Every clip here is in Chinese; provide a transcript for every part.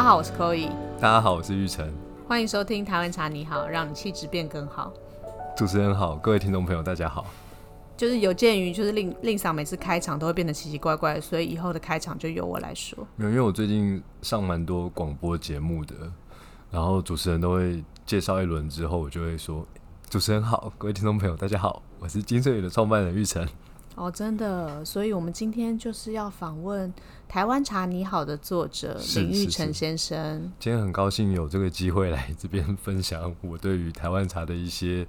家好，我是 Chloe，大家好，我是玉成，欢迎收听台湾茶你好，让你气质变更好。主持人好，各位听众朋友大家好。就是有鉴于就是令令嫂每次开场都会变得奇奇怪怪，所以以后的开场就由我来说。没有，因为我最近上蛮多广播节目的，然后主持人都会介绍一轮之后，我就会说：“主持人好，各位听众朋友大家好，我是金穗宇的创办人玉成。”哦，真的，所以我们今天就是要访问《台湾茶你好》的作者林玉成先生。今天很高兴有这个机会来这边分享我对于台湾茶的一些。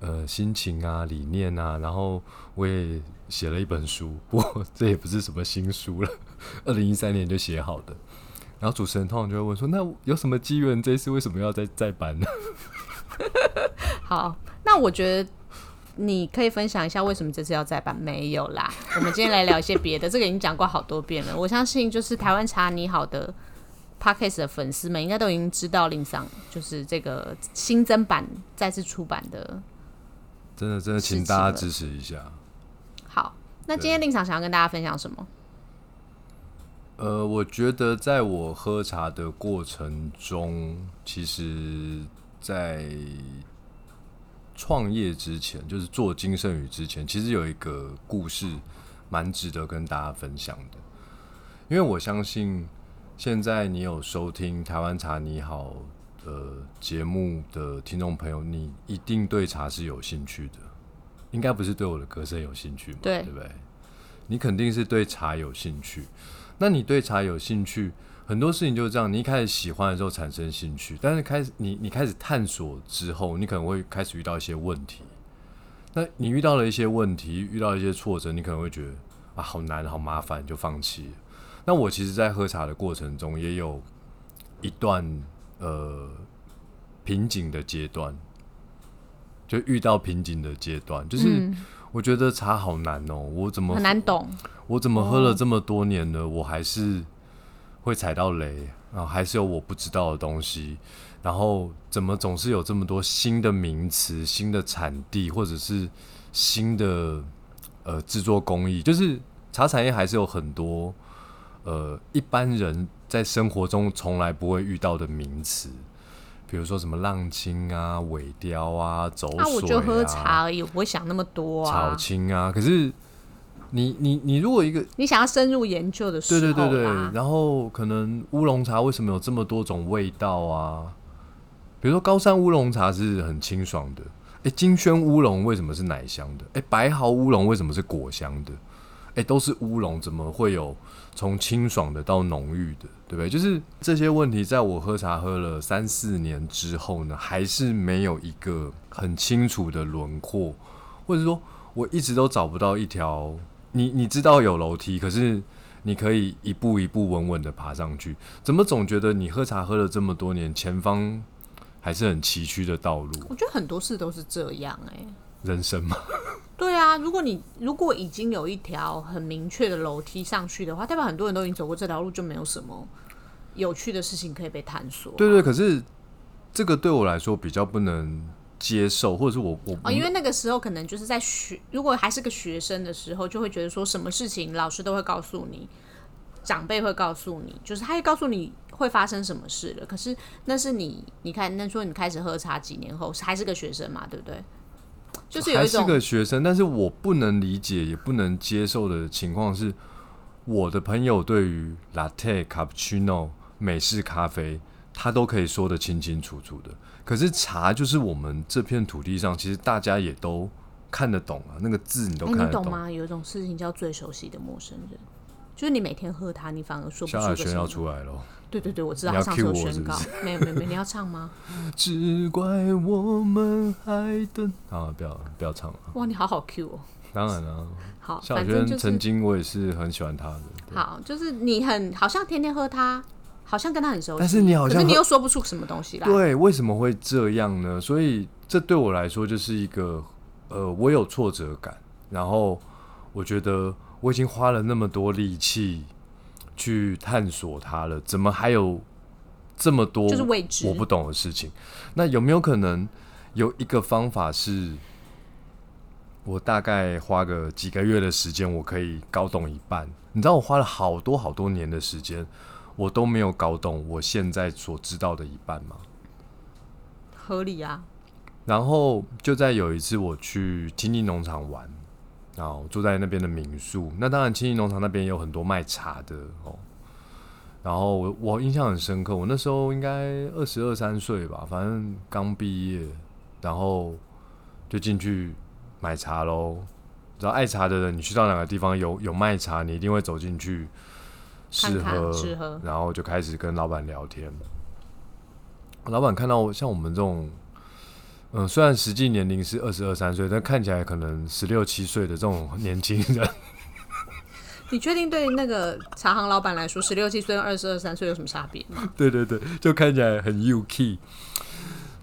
呃，心情啊，理念啊，然后我也写了一本书，不过 这也不是什么新书了，二零一三年就写好的。然后主持人通常就会问说：“那有什么机缘？这次为什么要再再版呢？” 好，那我觉得你可以分享一下为什么这次要再版？没有啦，我们今天来聊一些别的。这个已经讲过好多遍了，我相信就是台湾茶你好的 podcast 的粉丝们应该都已经知道令上就是这个新增版再次出版的。真的，真的，请大家支持一下。好，那今天令上想要跟大家分享什么？呃，我觉得在我喝茶的过程中，其实，在创业之前，就是做金圣宇之前，其实有一个故事蛮值得跟大家分享的。因为我相信，现在你有收听台湾茶你好。呃，节目的听众朋友，你一定对茶是有兴趣的，应该不是对我的歌声有兴趣嘛？对，对不对？你肯定是对茶有兴趣。那你对茶有兴趣，很多事情就是这样。你一开始喜欢的时候产生兴趣，但是开始你你开始探索之后，你可能会开始遇到一些问题。那你遇到了一些问题，遇到一些挫折，你可能会觉得啊，好难，好麻烦，就放弃。那我其实，在喝茶的过程中，也有一段。呃，瓶颈的阶段，就遇到瓶颈的阶段，就是我觉得茶好难哦，我怎么很难懂？我怎么喝了这么多年了，我还是会踩到雷啊，还是有我不知道的东西，然后怎么总是有这么多新的名词、新的产地，或者是新的呃制作工艺，就是茶产业还是有很多呃一般人。在生活中从来不会遇到的名词，比如说什么浪青啊、尾雕啊、走水啊。那我就喝茶而已，我不会想那么多啊。草青啊，可是你你你如果一个你想要深入研究的时候，对对对对，然后可能乌龙茶为什么有这么多种味道啊？比如说高山乌龙茶是很清爽的，哎，金萱乌龙为什么是奶香的？哎，白毫乌龙为什么是果香的？哎，都是乌龙，怎么会有从清爽的到浓郁的，对不对？就是这些问题，在我喝茶喝了三四年之后呢，还是没有一个很清楚的轮廓，或者说，我一直都找不到一条。你你知道有楼梯，可是你可以一步一步稳稳的爬上去，怎么总觉得你喝茶喝了这么多年，前方还是很崎岖的道路？我觉得很多事都是这样，哎，人生嘛。对啊，如果你如果已经有一条很明确的楼梯上去的话，代表很多人都已经走过这条路，就没有什么有趣的事情可以被探索。对对，可是这个对我来说比较不能接受，或者是我我哦，因为那个时候可能就是在学，如果还是个学生的时候，就会觉得说什么事情老师都会告诉你，长辈会告诉你，就是他会告诉你会发生什么事了。可是那是你，你看，那说你开始喝茶几年后还是个学生嘛，对不对？就是还是个学生，但是我不能理解也不能接受的情况是，我的朋友对于 latte、cappuccino、美式咖啡，他都可以说得清清楚楚的。可是茶就是我们这片土地上，其实大家也都看得懂啊，那个字你都看得懂吗？有一种事情叫最熟悉的陌生人，就是你每天喝它，你反而说不出。萧亚轩要出来了。对对对，我知道。上次宣告，没有没有没有，你要唱吗？只怪我们还等啊！不要不要唱了。哇，你好好 Q 哦。当然了。好，小轩曾经我也是很喜欢他的。好，就是你很好像天天喝它，好像跟他很熟悉，但是你好像，可是你又说不出什么东西来。对，为什么会这样呢？所以这对我来说就是一个呃，我有挫折感，然后我觉得我已经花了那么多力气。去探索它了，怎么还有这么多就是未知我不懂的事情？那有没有可能有一个方法是，我大概花个几个月的时间，我可以搞懂一半？你知道，我花了好多好多年的时间，我都没有搞懂我现在所知道的一半吗？合理啊。然后就在有一次我去亲近农场玩，然后住在那边的民宿。那当然，亲近农场那边有很多卖茶的哦。然后我我印象很深刻，我那时候应该二十二三岁吧，反正刚毕业，然后就进去买茶喽。只要爱茶的人，你去到哪个地方有有卖茶，你一定会走进去试喝，试喝，然后就开始跟老板聊天。老板看到像我们这种。嗯，虽然实际年龄是二十二三岁，但看起来可能十六七岁的这种年轻人，你确定对那个茶行老板来说，十六七岁跟二十二三岁有什么差别吗？对对对，就看起来很 UK。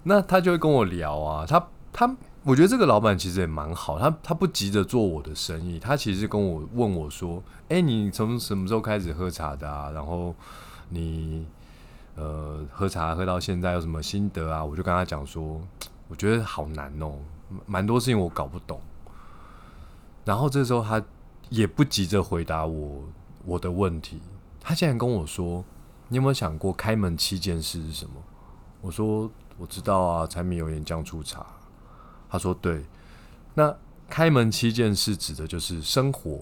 那他就会跟我聊啊，他他，我觉得这个老板其实也蛮好，他他不急着做我的生意，他其实跟我问我说：“哎，你从什么时候开始喝茶的啊？然后你呃喝茶喝到现在有什么心得啊？”我就跟他讲说。我觉得好难哦，蛮多事情我搞不懂。然后这时候他也不急着回答我我的问题，他竟然跟我说：“你有没有想过开门七件事是什么？”我说：“我知道啊，柴米油盐酱醋茶。”他说：“对，那开门七件事指的就是生活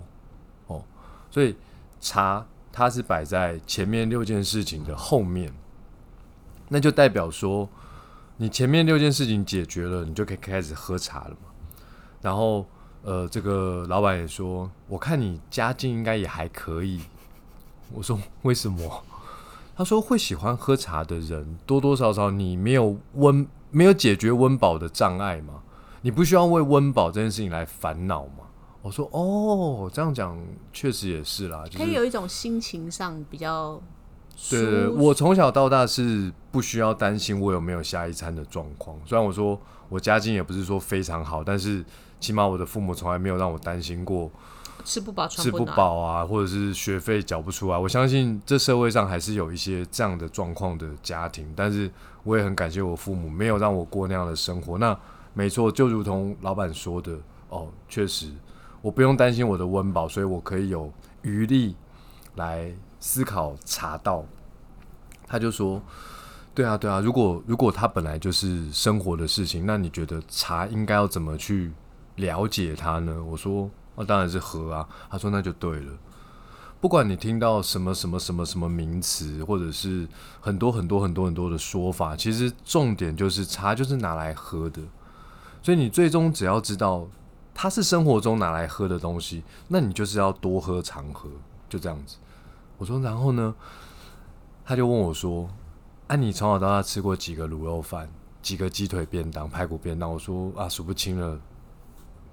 哦，所以茶它是摆在前面六件事情的后面，那就代表说。”你前面六件事情解决了，你就可以开始喝茶了嘛。然后，呃，这个老板也说，我看你家境应该也还可以。我说为什么？他说会喜欢喝茶的人，多多少少你没有温，没有解决温饱的障碍嘛？你不需要为温饱这件事情来烦恼吗？我说哦，这样讲确实也是啦，可以有一种心情上比较。对对，我从小到大是不需要担心我有没有下一餐的状况。虽然我说我家境也不是说非常好，但是起码我的父母从来没有让我担心过吃不饱、吃不饱啊，或者是学费缴不出来。我相信这社会上还是有一些这样的状况的家庭，但是我也很感谢我父母没有让我过那样的生活。那没错，就如同老板说的，哦，确实我不用担心我的温饱，所以我可以有余力来。思考茶道，他就说：“对啊，对啊，如果如果他本来就是生活的事情，那你觉得茶应该要怎么去了解它呢？”我说：“那当然是喝啊。”他说：“那就对了。不管你听到什么什么什么什么名词，或者是很多很多很多很多的说法，其实重点就是茶就是拿来喝的。所以你最终只要知道它是生活中拿来喝的东西，那你就是要多喝常喝，就这样子。”我说，然后呢？他就问我说：“啊，你从小到大吃过几个卤肉饭，几个鸡腿便当、排骨便当？”我说：“啊，数不清了。”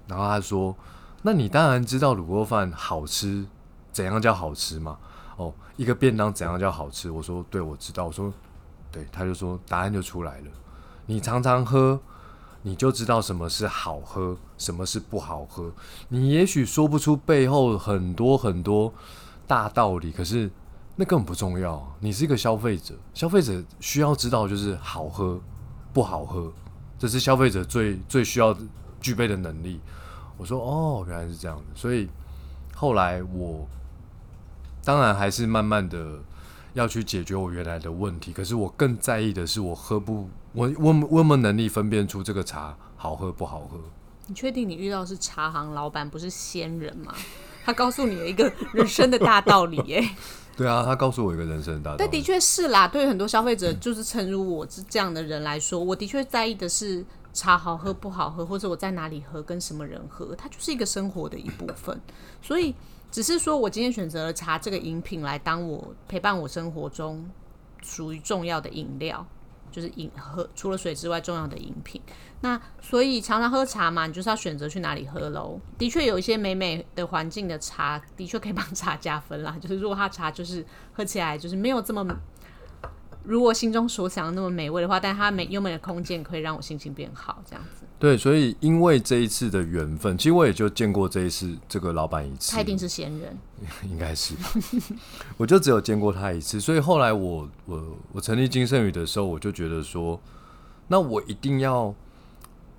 然后他说：“那你当然知道卤肉饭好吃，怎样叫好吃嘛？哦，一个便当怎样叫好吃？”我说：“对，我知道。”我说：“对。”他就说：“答案就出来了。你常常喝，你就知道什么是好喝，什么是不好喝。你也许说不出背后很多很多。”大道理，可是那根本不重要。你是一个消费者，消费者需要知道就是好喝不好喝，这是消费者最最需要具备的能力。我说哦，原来是这样的。所以后来我当然还是慢慢的要去解决我原来的问题。可是我更在意的是，我喝不我我有没能力分辨出这个茶好喝不好喝。你确定你遇到是茶行老板，不是仙人吗？他告诉你了一个人生的大道理，耶。对啊，他告诉我一个人生的大道理。但的确是啦，对于很多消费者，就是诚如我是这样的人来说，我的确在意的是茶好喝不好喝，或者我在哪里喝，跟什么人喝，它就是一个生活的一部分。所以，只是说我今天选择了茶这个饮品来当我陪伴我生活中属于重要的饮料。就是饮喝除了水之外重要的饮品，那所以常常喝茶嘛，你就是要选择去哪里喝喽。的确有一些美美的环境的茶，的确可以帮茶加分啦。就是如果它茶就是喝起来就是没有这么。如果心中所想的那么美味的话，但它美优美的空间可以让我心情变好，这样子。对，所以因为这一次的缘分，其实我也就见过这一次这个老板一次。他一定是闲人，应该是。我就只有见过他一次，所以后来我我我成立金圣宇的时候，我就觉得说，那我一定要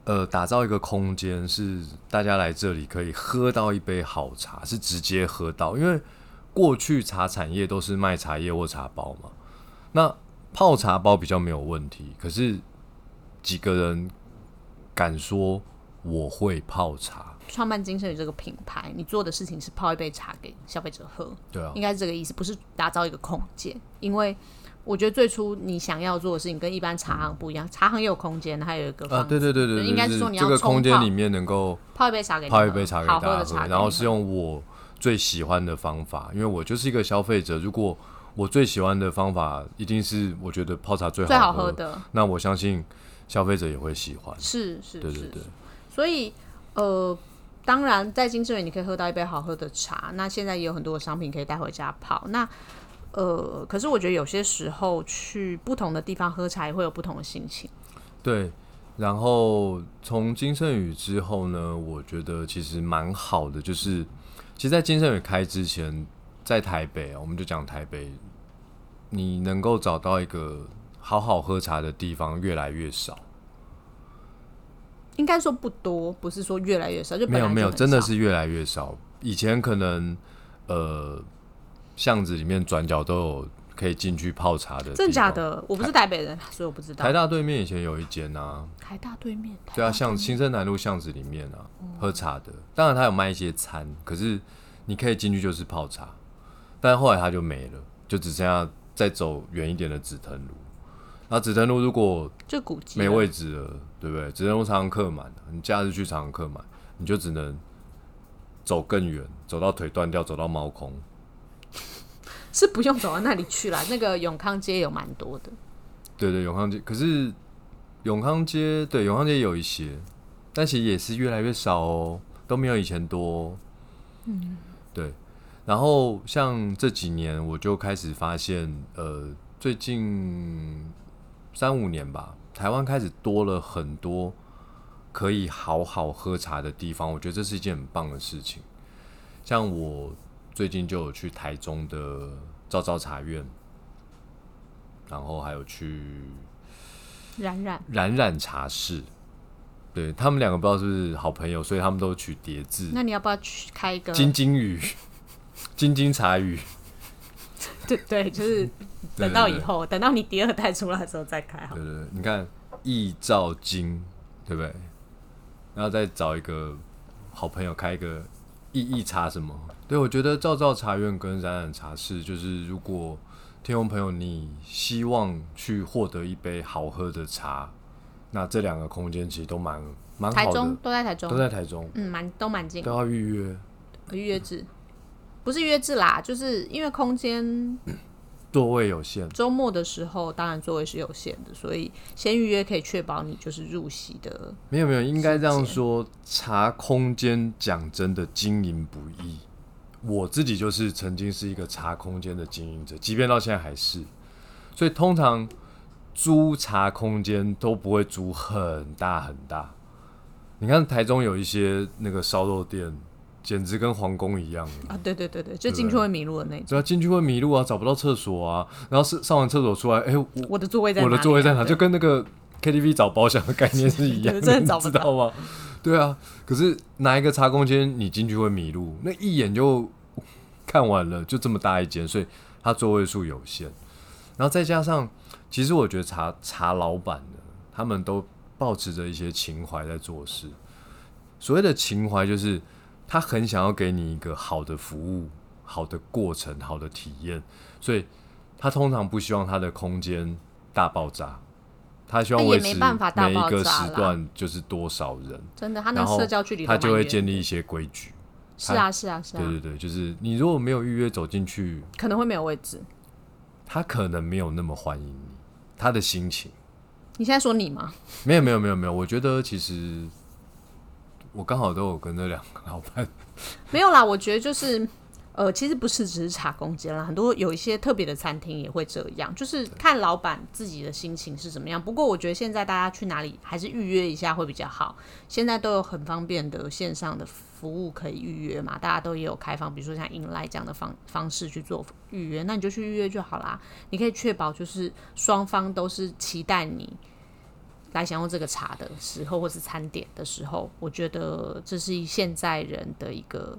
呃打造一个空间，是大家来这里可以喝到一杯好茶，是直接喝到，因为。过去茶产业都是卖茶叶或茶包嘛，那泡茶包比较没有问题，可是几个人敢说我会泡茶？创办金盛宇这个品牌，你做的事情是泡一杯茶给消费者喝，对啊，应该是这个意思，不是打造一个空间。因为我觉得最初你想要做的事情跟一般茶行不一样，茶行也有空间，还有一个啊，对对对对，应该是说你要这个空间里面能够泡一杯茶给你泡一杯茶给大家喝然后是用我最喜欢的方法，因为我就是一个消费者，如果我最喜欢的方法一定是我觉得泡茶最最好喝喝的，那我相信消费者也会喜欢。是是是对对对，所以呃，当然在金盛园你可以喝到一杯好喝的茶，那现在也有很多的商品可以带回家泡。那呃，可是我觉得有些时候去不同的地方喝茶也会有不同的心情。对，然后从金盛宇之后呢，我觉得其实蛮好的，就是其实，在金盛宇开之前，在台北啊，我们就讲台北，你能够找到一个好好喝茶的地方越来越少。应该说不多，不是说越来越少，就本没有没有，真的是越来越少。以前可能呃巷子里面转角都有可以进去泡茶的，真假？的，我不是台北人，所以我不知道。台大对面以前有一间啊，台大对面，台对啊，大像新生南路巷子里面啊，喝茶的。当然他有卖一些餐，可是你可以进去就是泡茶，但后来他就没了，就只剩下再走远一点的紫藤路。那紫藤路如果就古迹没位置了，对不对？只能常常客满，你假日去常常客满，你就只能走更远，走到腿断掉，走到猫空。是不用走到那里去了。那个永康街有蛮多的，对对，永康街，可是永康街对永康街有一些，但其实也是越来越少哦，都没有以前多、哦。嗯，对。然后像这几年，我就开始发现，呃，最近三五年吧，台湾开始多了很多可以好好喝茶的地方，我觉得这是一件很棒的事情。像我最近就有去台中的昭昭茶院，然后还有去冉冉冉冉茶室，对他们两个不知道是不是好朋友，所以他们都取叠字，那你要不要去开一个？金金鱼、金金茶语，对对，就是等到以后，等到你第二代出来的时候再开好对。对对，你看易照金，对不对？然后再找一个好朋友开一个意义茶什么？对，我觉得照照茶院跟冉冉茶室，就是如果听众朋友你希望去获得一杯好喝的茶，那这两个空间其实都蛮蛮台中好的，都在台中都，在台中，嗯，蛮都蛮近都，要预约。预约制，不是预约制啦，就是因为空间座位有限，周末的时候，当然座位是有限的，所以先预约可以确保你就是入席的。没有没有，应该这样说，茶空间讲真的经营不易。我自己就是曾经是一个茶空间的经营者，即便到现在还是。所以通常租茶空间都不会租很大很大。你看台中有一些那个烧肉店，简直跟皇宫一样。啊，对对对对，就进去会迷路的那种。对啊进去会迷路啊，找不到厕所啊，然后是上完厕所出来，哎、我我的座位在我的哪里啊座位在哪？就跟那个 KTV 找包厢的概念是一样的，真的找不你知道吗？对啊，可是哪一个茶空间你进去会迷路？那一眼就 看完了，就这么大一间，所以它座位数有限。然后再加上，其实我觉得茶茶老板呢，他们都保持着一些情怀在做事。所谓的情怀，就是他很想要给你一个好的服务、好的过程、好的体验，所以他通常不希望他的空间大爆炸，他希望那也维持没办法大每一个时段就是多少人，真的，他那社交距离他就会建立一些规矩。是啊是啊是啊，对对对，就是你如果没有预约走进去，可能会没有位置。他可能没有那么欢迎你，他的心情。你现在说你吗？没有没有没有没有，我觉得其实我刚好都有跟那两个老板，没有啦，我觉得就是。呃，其实不是只是茶空间啦，很多有一些特别的餐厅也会这样，就是看老板自己的心情是怎么样。不过我觉得现在大家去哪里还是预约一下会比较好。现在都有很方便的线上的服务可以预约嘛，大家都也有开放，比如说像 InLine 这样的方方式去做预约，那你就去预约就好啦。你可以确保就是双方都是期待你来享用这个茶的时候，或是餐点的时候，我觉得这是现在人的一个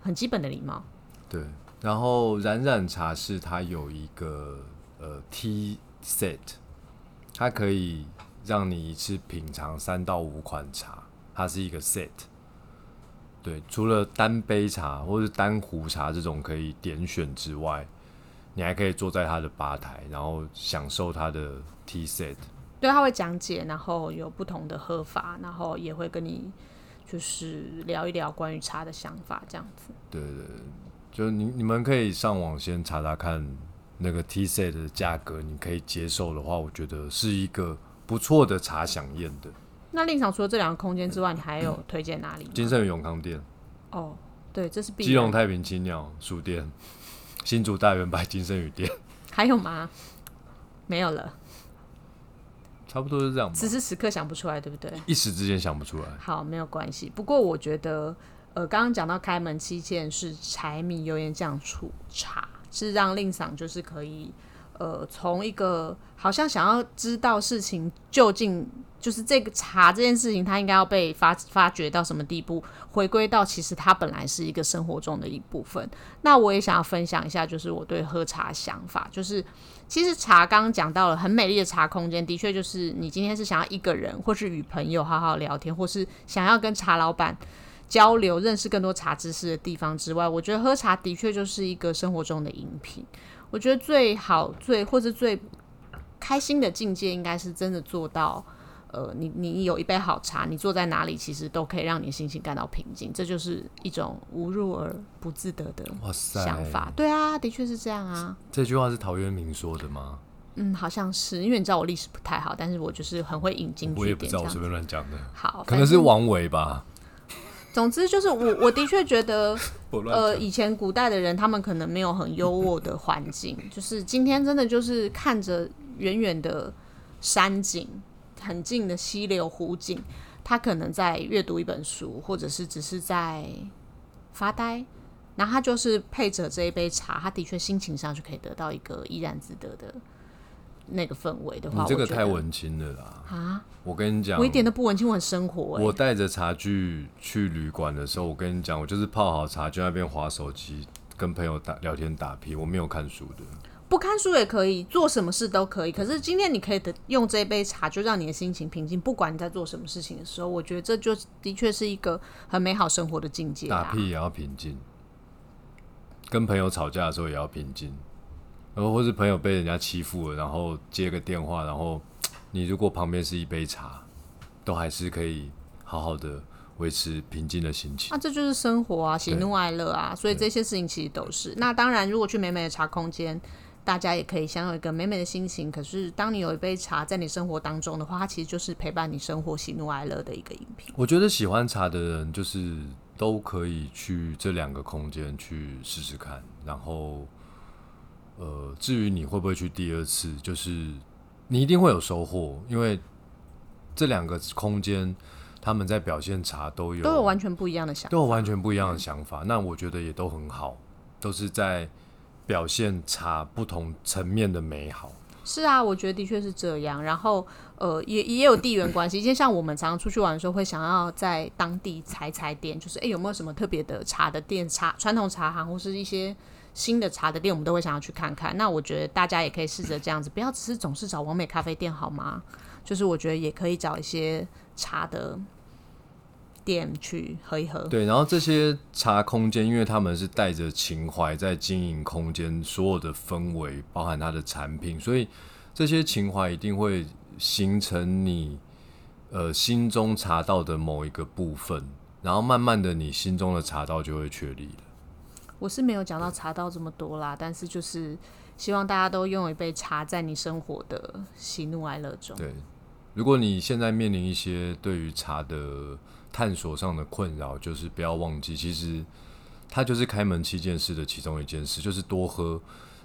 很基本的礼貌。对，然后冉冉茶室它有一个呃 T set，它可以让你一次品尝三到五款茶，它是一个 set。对，除了单杯茶或是单壶茶这种可以点选之外，你还可以坐在它的吧台，然后享受它的 T set。对，他会讲解，然后有不同的喝法，然后也会跟你就是聊一聊关于茶的想法，这样子。对对对，就你你们可以上网先查查看那个 set 的价格，你可以接受的话，我觉得是一个不错的茶享宴的。那令场除了这两个空间之外，你还有推荐哪里？金盛宇永康店、哦，对，这是必基隆。太平青鸟书店、新竹大圆白金盛宇店，还有吗？没有了，差不多是这样吧。此时此刻想不出来，对不对？一时之间想不出来。好，没有关系。不过我觉得，呃，刚刚讲到开门七件是柴米油盐酱醋茶，是让令赏就是可以，呃，从一个好像想要知道事情究竟就是这个茶这件事情，它应该要被发发掘到什么地步，回归到其实它本来是一个生活中的一部分。那我也想要分享一下，就是我对喝茶想法，就是其实茶刚刚讲到了很美丽的茶空间，的确就是你今天是想要一个人，或是与朋友好好聊天，或是想要跟茶老板交流、认识更多茶知识的地方之外，我觉得喝茶的确就是一个生活中的饮品。我觉得最好、最或是最开心的境界，应该是真的做到。呃，你你有一杯好茶，你坐在哪里，其实都可以让你心情感到平静，这就是一种无入而不自得的想法。对啊，的确是这样啊。这句话是陶渊明说的吗？嗯，好像是，因为你知道我历史不太好，但是我就是很会引经据典我也不知道，我随便乱讲的，好，可能是王维吧。总之就是我我的确觉得，呃，以前古代的人他们可能没有很优渥的环境，就是今天真的就是看着远远的山景，很近的溪流湖景，他可能在阅读一本书，或者是只是在发呆。然后他就是配着这一杯茶，他的确心情上就可以得到一个怡然自得的那个氛围的话，你这个太文青了啦！啊！我跟你讲，我一点都不文青，我很生活、欸。我带着茶具去旅馆的时候，我跟你讲，我就是泡好茶，就在那边划手机，跟朋友打聊天打屁，我没有看书的。不看书也可以，做什么事都可以。可是今天你可以的用这杯茶，就让你的心情平静。不管你在做什么事情的时候，我觉得这就的确是一个很美好生活的境界啊。打屁也要平静，跟朋友吵架的时候也要平静，然后或是朋友被人家欺负了，然后接个电话，然后你如果旁边是一杯茶，都还是可以好好的维持平静的心情。那、这就是生活啊，喜怒哀乐啊，所以这些事情其实都是。那当然，如果去美美的茶空间，大家也可以享有一个美美的心情。可是，当你有一杯茶在你生活当中的话，它其实就是陪伴你生活喜怒哀乐的一个饮品。我觉得喜欢茶的人，就是都可以去这两个空间去试试看。然后，呃，至于你会不会去第二次，就是你一定会有收获，因为这两个空间他们在表现茶都有都有完全不一样的想法。都有完全不一样的想法。那我觉得也都很好，都是在表现茶不同层面的美好。是啊，我觉得的确是这样。然后，呃，也也有地缘关系。就像我们常常出去玩的时候，会想要在当地踩踩点，就是诶有没有什么特别的茶的店、茶传统茶行或是一些新的茶的店，我们都会想要去看看。那我觉得大家也可以试着这样子，不要只是总是找完美咖啡店好吗？就是我觉得也可以找一些茶的店去喝一喝。对，然后这些茶空间，因为他们是带着情怀在经营空间，所有的氛围包含它的产品，所以这些情怀一定会形成你呃心中茶道的某一个部分，然后慢慢的你心中的茶道就会确立了。我是没有讲到茶道这么多啦，但是就是希望大家都拥有一杯茶，在你生活的喜怒哀乐中。对，如果你现在面临一些对于茶的探索上的困扰，就是不要忘记，其实它就是开门七件事的其中一件事，就是多喝，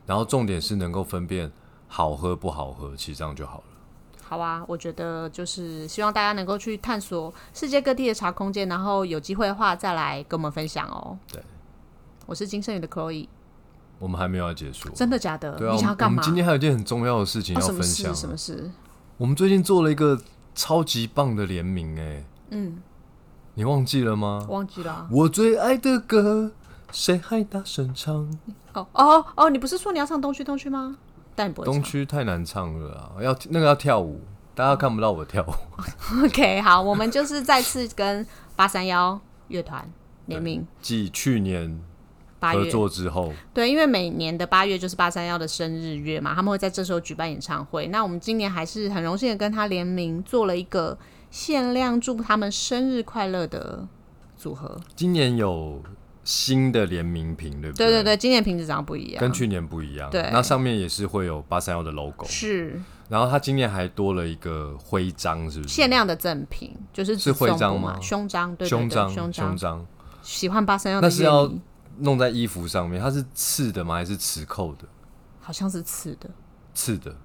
然后重点是能够分辨好喝不好喝，其实这样就好了。好啊，我觉得就是希望大家能够去探索世界各地的茶空间，然后有机会的话再来跟我们分享哦。对，我是金圣宇的 Chloe，我们还没有要结束，真的假的？对啊，你想要干嘛？我们今天还有一件很重要的事情哦、要什么分享、事？什么啊。事？我们最近做了一个超级棒的联名，哎，嗯，你忘记了吗？忘记了啊。我最爱的歌，谁还大声唱？哦哦哦，你不是说你要唱东区东区吗？但你不会唱东区太难唱了啊，要那个要跳舞，大家看不到我跳舞。OK，好，我们就是再次跟八三幺乐团联名继去年合八月，作之后，对，因为每年的八月就是八三幺的生日月嘛，他们会在这时候举办演唱会。那我们今年还是很荣幸的跟他联名做了一个限量祝他们生日快乐的组合。今年有新的联名瓶，对不对对对对，今年瓶子长得不一样，跟去年不一样。对那上面也是会有八三幺的 logo，是然后它今年还多了一个徽章，是不是？限量的赠品，就是是徽章吗胸章，对对对胸章，胸胸章喜欢八三幺的那是要弄在衣服上面，它是刺的吗？还是磁扣的？好像是刺的。刺的。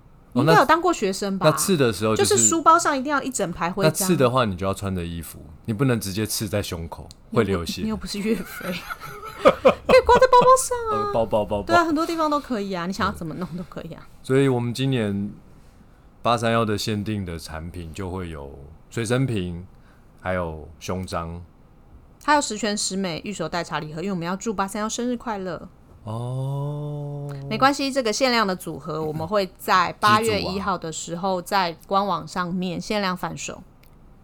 应该有当过学生吧？那刺的时候就是是书包上一定要一整排徽那章。刺的话，你就要穿着衣服，你不能直接刺在胸口，会流血你。又不是岳飞，可以挂在包包上。啊，包包包对啊，很多地方都可以啊，你想要怎么弄都可以啊。所以我们今年八三幺的限定的产品就会有随身瓶，还有胸章。还有十全十美玉手袋茶礼盒，因为我们要祝八三幺生日快乐。哦，没关系，这个限量的组合我们会在八月一号的时候在官网上面限量贩售。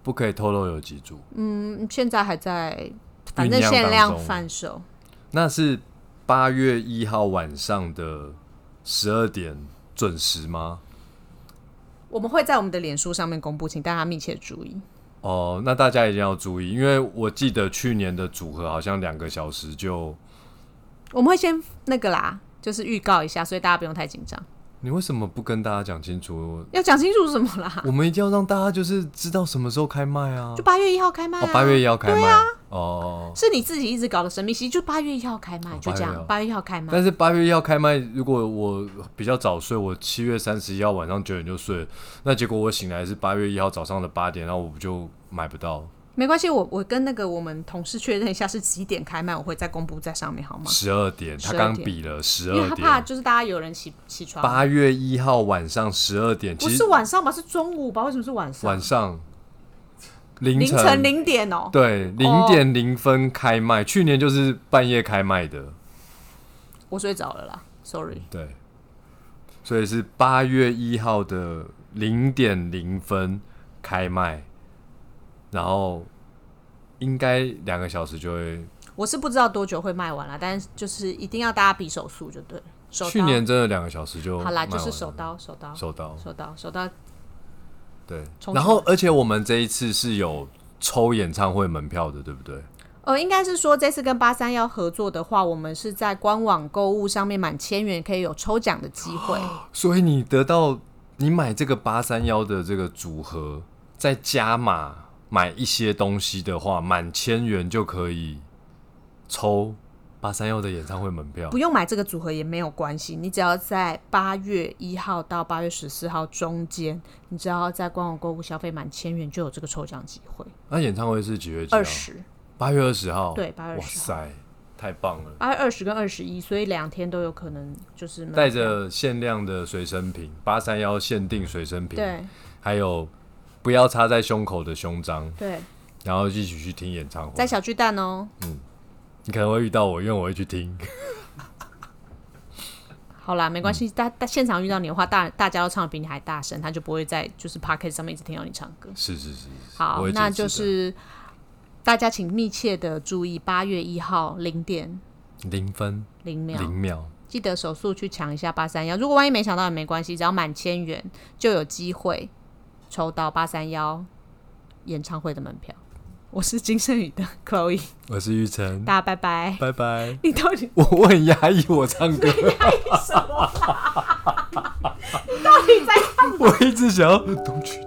不可以透露有几组。嗯，现在还在，反正限量贩售。那是八月一号晚上的十二点准时吗？我们会在我们的脸书上面公布，请大家密切注意。哦，那大家一定要注意，因为我记得去年的组合好像两个小时就，我们会先那个啦，就是预告一下，所以大家不用太紧张。你为什么不跟大家讲清楚？要讲清楚什么啦？我们一定要让大家就是知道什么时候开卖啊就！八月一号开卖、啊。哦，八月一号开卖对啊，哦。是你自己一直搞的神秘兮，就八月一号开卖，就这8月1样。八月一号开卖，但是八月一号开卖，如果我比较早睡，我七月三十一号晚上九点就睡了，那结果我醒来是八月一号早上的八点，然后我不就买不到没关系，我我跟那个我们同事确认一下是几点开卖，我会再公布在上面好吗？十二点，他刚比了十二点因为，他怕就是大家有人起起床，八月一号晚上十二点，不是晚上吧？是中午吧？为什么是晚上？晚上凌凌晨零点哦、对零点零分开卖，去年就是半夜开卖的，我睡着了啦，sorry。对，所以是八月一号的零点零分开卖，然后应该两个小时就会。我是不知道多久会卖完了，但是就是一定要大家比手速就对了。手去年真的两个小时就好啦，就是手刀，手刀，手刀，手刀，手刀。对。然后而且我们这一次是有抽演唱会门票的，对不对？呃，应该是说这次跟八三幺合作的话，我们是在官网购物上面满千元可以有抽奖的机会。所以你得到你买这个八三幺的这个组合，再加码买一些东西的话，满千元就可以抽八三幺的演唱会门票不。用买这个组合也没有关系，你只要在八月一号到八月十四号中间，你只要在官网购物消费满千元，就有这个抽奖机会。那演唱会是几月？二十，八月二十号。对，八月哇二十哇，塞，太棒了！八月二十跟二十一，所以两天都有可能就是门带着限量的随身品，八三幺限定随身品，对还有不要插在胸口的胸章，对，然后一起去听演唱会在。小巨蛋哦。嗯你可能会遇到我，因为我会去听。好啦，没关嗯系，大大现场遇到你的话，大大家都唱的比你还大声，他就不会在就是 p o c k e t 上面一直听到你唱歌。是是是是，好，那就是大家请密切的注意，八月一号零点零分零秒，零秒。记得手速去抢一下八三幺。如果万一没抢到也没关系，只要满千元就有机会抽到八三幺演唱会的门票。我是金圣宇的 Chloe，我是玉成，大家拜拜。拜拜。你到底我我很压抑，我唱歌，什么啦？你到底在干嘛？我一直想要东区。